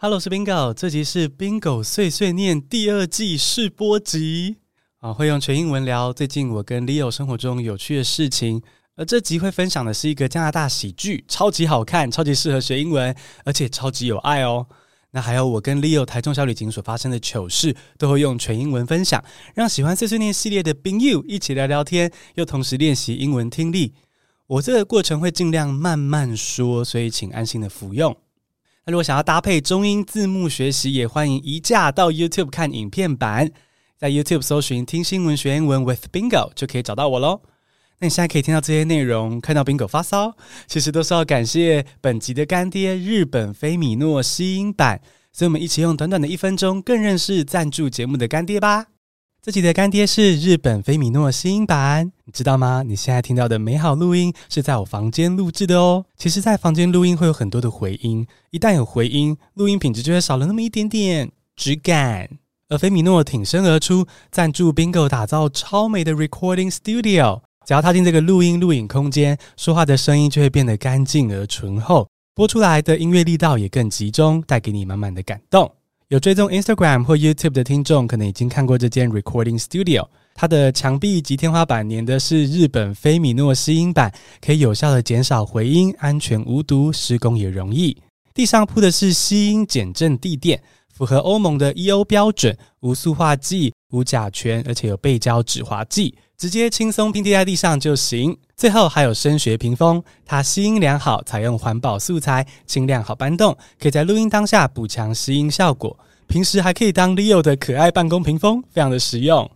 Hello，我是 Bingo，这集是 Bingo 碎碎念第二季试播集啊，会用全英文聊最近我跟 Leo 生活中有趣的事情。而这集会分享的是一个加拿大喜剧，超级好看，超级适合学英文，而且超级有爱哦。那还有我跟 Leo 台中小旅行所发生的糗事，都会用全英文分享，让喜欢碎碎念系列的 Bing You 一起聊聊天，又同时练习英文听力。我这个过程会尽量慢慢说，所以请安心的服用。如果想要搭配中英字幕学习，也欢迎移驾到 YouTube 看影片版，在 YouTube 搜寻“听新闻学英文 with Bingo” 就可以找到我喽。那你现在可以听到这些内容，看到 Bingo 发骚，其实都是要感谢本集的干爹日本飞米诺吸音版。所以我们一起用短短的一分钟，更认识赞助节目的干爹吧。这集的干爹是日本菲米诺新音版，你知道吗？你现在听到的美好录音是在我房间录制的哦。其实，在房间录音会有很多的回音，一旦有回音，录音品质就会少了那么一点点质感。而菲米诺挺身而出，赞助 Bingo 打造超美的 Recording Studio。只要踏进这个录音录影空间，说话的声音就会变得干净而醇厚，播出来的音乐力道也更集中，带给你满满的感动。有追踪 Instagram 或 YouTube 的听众，可能已经看过这间 Recording Studio。它的墙壁及天花板粘的是日本菲米诺吸音板，可以有效的减少回音，安全无毒，施工也容易。地上铺的是吸音减震地垫，符合欧盟的 EO 标准，无塑化剂、无甲醛，而且有背胶止滑剂。直接轻松拼贴在地上就行。最后还有声学屏风，它吸音良好，采用环保素材，轻量好搬动，可以在录音当下补强吸音效果。平时还可以当 Leo 的可爱办公屏风，非常的实用。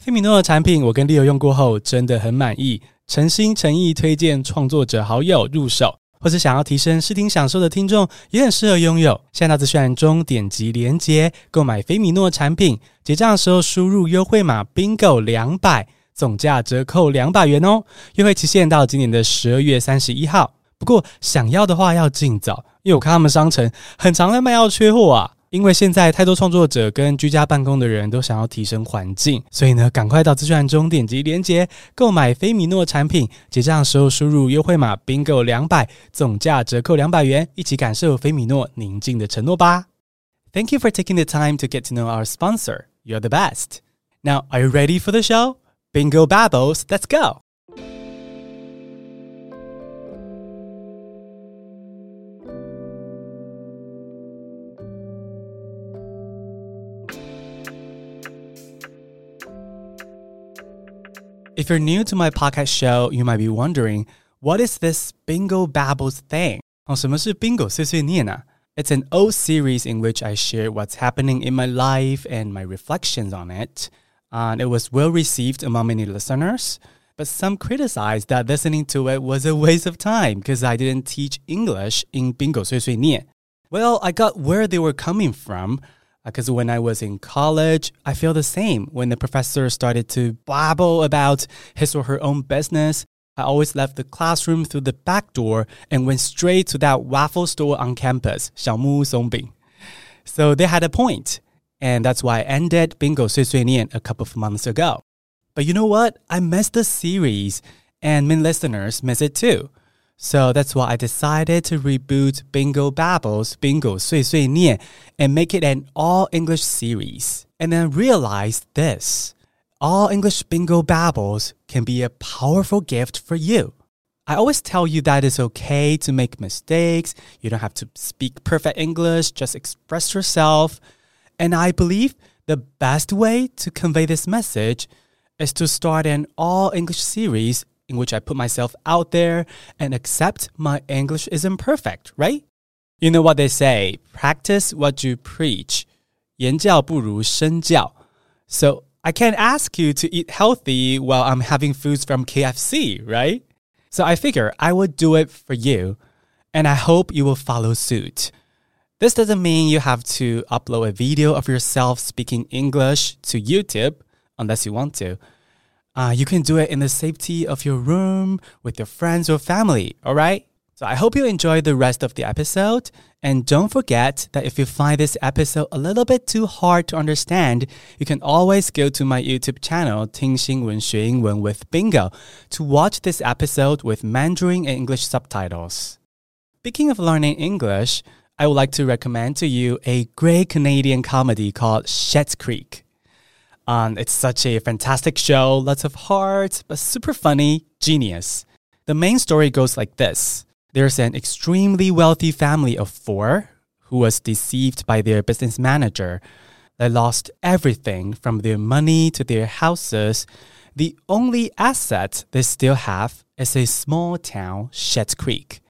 菲米诺的产品我跟 Leo 用过后真的很满意，诚心诚意推荐创作者好友入手，或是想要提升视听享受的听众也很适合拥有。现在到资讯栏中点击连接购买菲米诺产品，结账的时候输入优惠码 Bingo 两百。总价折扣两百元哦，优惠期限到今年的十二月三十一号。不过想要的话要尽早，因为我看他们商城很常在卖要缺货啊。因为现在太多创作者跟居家办公的人都想要提升环境，所以呢，赶快到资讯栏中点击链接购买菲米诺产品，结账时候输入优惠码 bingo 两百，总价折扣两百元，一起感受菲米诺宁静的承诺吧。Thank you for taking the time to get to know our sponsor. You're the best. Now, are you ready for the show? Bingo Babbles, let's go! If you're new to my podcast show, you might be wondering, what is this Bingo Babbles thing? 哦，什么是 Bingo 碎碎念啊？It's an old series in which I share what's happening in my life and my reflections on it and it was well received among many listeners. But some criticized that listening to it was a waste of time because I didn't teach English in Bingo Sui Sui Nian. Well, I got where they were coming from because uh, when I was in college, I feel the same. When the professor started to babble about his or her own business, I always left the classroom through the back door and went straight to that waffle store on campus, Xiaomu Songbing. So they had a point. And that's why I ended Bingo Nian a couple of months ago. But you know what? I missed the series, and many listeners miss it too. So that's why I decided to reboot Bingo Babbles, Bingo Nian, and make it an all English series. And then realized this all English Bingo Babbles can be a powerful gift for you. I always tell you that it's okay to make mistakes. You don't have to speak perfect English, just express yourself. And I believe the best way to convey this message is to start an all English series in which I put myself out there and accept my English isn't perfect, right? You know what they say practice what you preach. 言教不如身教. So I can't ask you to eat healthy while I'm having foods from KFC, right? So I figure I would do it for you, and I hope you will follow suit. This doesn't mean you have to upload a video of yourself speaking English to YouTube unless you want to. Uh, you can do it in the safety of your room with your friends or family, all right? So I hope you enjoy the rest of the episode. And don't forget that if you find this episode a little bit too hard to understand, you can always go to my YouTube channel, 听新闻学英文 with Bingo, to watch this episode with Mandarin and English subtitles. Speaking of learning English, I would like to recommend to you a great Canadian comedy called Schitt's Creek. Um, it's such a fantastic show, lots of heart, but super funny, genius. The main story goes like this There's an extremely wealthy family of four who was deceived by their business manager. They lost everything from their money to their houses. The only asset they still have is a small town, Schitt's Creek.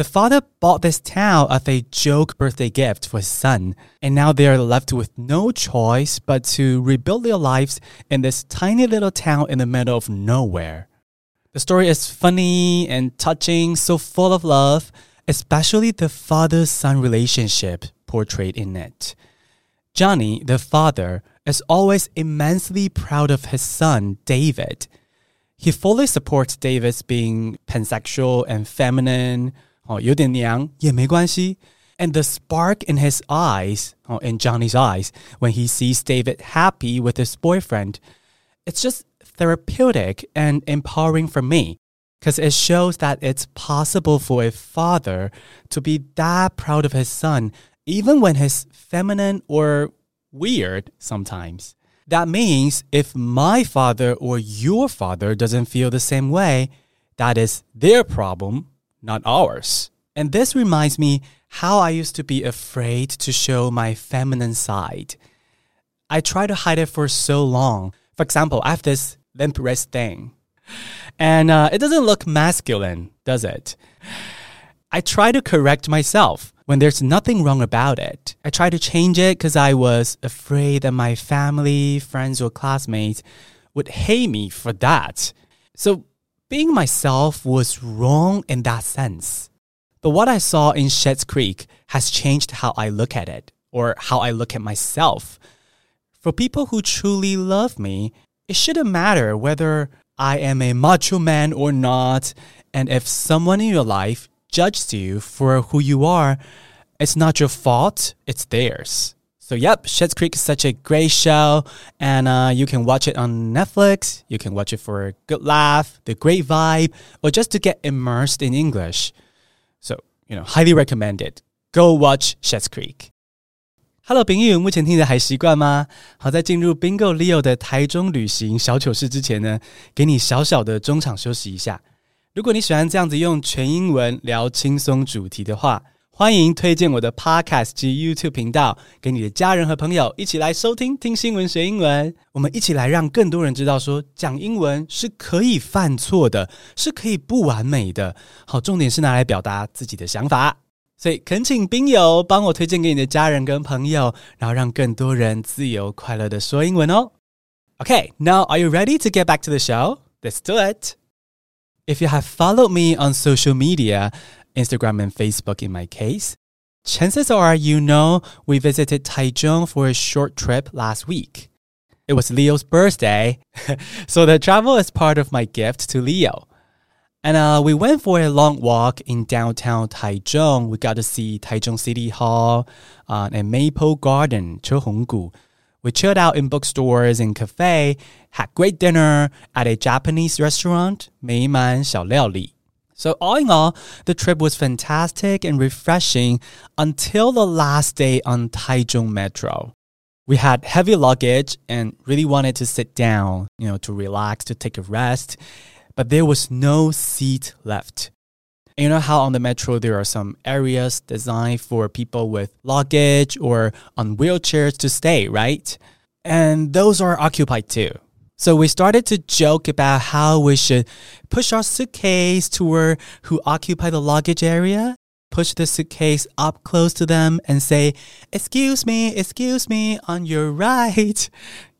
The father bought this town as a joke birthday gift for his son, and now they are left with no choice but to rebuild their lives in this tiny little town in the middle of nowhere. The story is funny and touching, so full of love, especially the father son relationship portrayed in it. Johnny, the father, is always immensely proud of his son, David. He fully supports David's being pansexual and feminine, 哦，有点娘也没关系。And the spark in his eyes, or in Johnny's eyes, when he sees David happy with his boyfriend, it's just therapeutic and empowering for me because it shows that it's possible for a father to be that proud of his son, even when he's feminine or weird sometimes. That means if my father or your father doesn't feel the same way, that is their problem not ours. And this reminds me how I used to be afraid to show my feminine side. I tried to hide it for so long. For example, I have this limp wrist thing. And uh, it doesn't look masculine, does it? I try to correct myself when there's nothing wrong about it. I try to change it because I was afraid that my family, friends, or classmates would hate me for that. So being myself was wrong in that sense. But what I saw in Schitt's Creek has changed how I look at it or how I look at myself. For people who truly love me, it shouldn't matter whether I am a macho man or not. And if someone in your life judges you for who you are, it's not your fault, it's theirs. So, yep, Schitt's Creek is such a great show, and uh, you can watch it on Netflix. You can watch it for a good laugh, the great vibe, or just to get immersed in English. So, you know, highly recommended. Go watch Schitt's Creek. Hello，朋友，目前听的还习惯吗？好，在进入 Bingo Leo 的台中旅行小糗事之前呢，给你小小的中场休息一下。如果你喜欢这样子用全英文聊轻松主题的话，欢迎推荐我的 Podcast 及 YouTube 频道给你的家人和朋友一起来收听听新闻学英文。我们一起来让更多人知道，说讲英文是可以犯错的，是可以不完美的。好，重点是拿来表达自己的想法。所以恳请宾友帮我推荐给你的家人跟朋友，然后让更多人自由快乐的说英文哦。Okay, now are you ready to get back to the show? Let's do it. If you have followed me on social media, Instagram and Facebook in my case. Chances are you know we visited Taichung for a short trip last week. It was Leo's birthday, so the travel is part of my gift to Leo. And uh, we went for a long walk in downtown Taichung. We got to see Taichung City Hall uh, and Maple Garden, Chohonggu. We chilled out in bookstores and cafe, had great dinner at a Japanese restaurant, Meiman Xiao Liao Li. So, all in all, the trip was fantastic and refreshing until the last day on Taichung Metro. We had heavy luggage and really wanted to sit down, you know, to relax, to take a rest, but there was no seat left. And you know how on the metro there are some areas designed for people with luggage or on wheelchairs to stay, right? And those are occupied too. So we started to joke about how we should push our suitcase toward who occupy the luggage area, push the suitcase up close to them and say, excuse me, excuse me, on your right.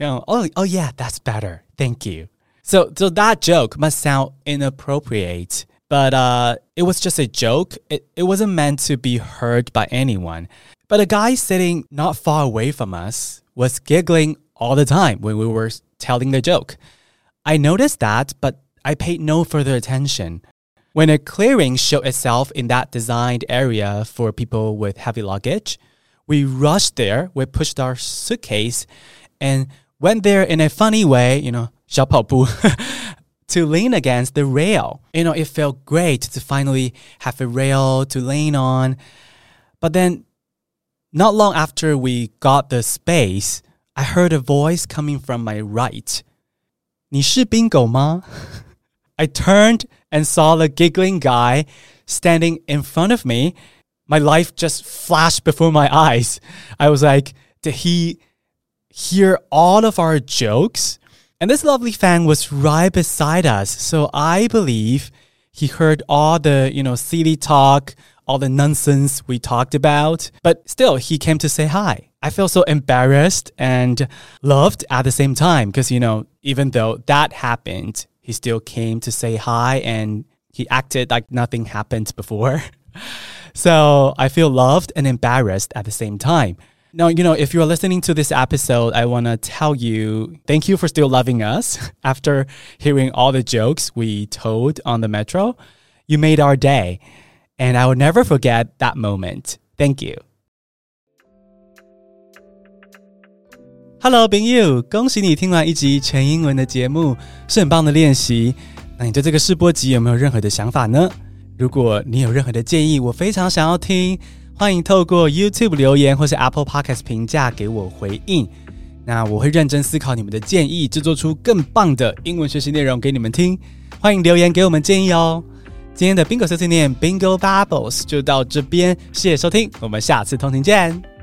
You know, oh, oh yeah, that's better. Thank you. So, so that joke must sound inappropriate, but uh, it was just a joke. It, it wasn't meant to be heard by anyone. But a guy sitting not far away from us was giggling all the time when we were telling the joke. I noticed that, but I paid no further attention. When a clearing showed itself in that designed area for people with heavy luggage, we rushed there, we pushed our suitcase, and went there in a funny way, you know, 小跑步, to lean against the rail. You know, it felt great to finally have a rail to lean on. But then Not long after we got the space, I heard a voice coming from my right. 你是宾狗吗? I turned and saw the giggling guy standing in front of me. My life just flashed before my eyes. I was like, did he hear all of our jokes? And this lovely fan was right beside us. So I believe he heard all the, you know, silly talk, all the nonsense we talked about. But still, he came to say hi. I feel so embarrassed and loved at the same time because, you know, even though that happened, he still came to say hi and he acted like nothing happened before. so I feel loved and embarrassed at the same time. Now, you know, if you're listening to this episode, I want to tell you thank you for still loving us after hearing all the jokes we told on the metro. You made our day, and I will never forget that moment. Thank you. Hello，朋友，恭喜你听完一集全英文的节目，是很棒的练习。那你对这个试播集有没有任何的想法呢？如果你有任何的建议，我非常想要听。欢迎透过 YouTube 留言或是 Apple Podcast 评价给我回应，那我会认真思考你们的建议，制作出更棒的英文学习内容给你们听。欢迎留言给我们建议哦。今天的 Bingo 碎碎念 Bingo Bubbles 就到这边，谢谢收听，我们下次通勤见。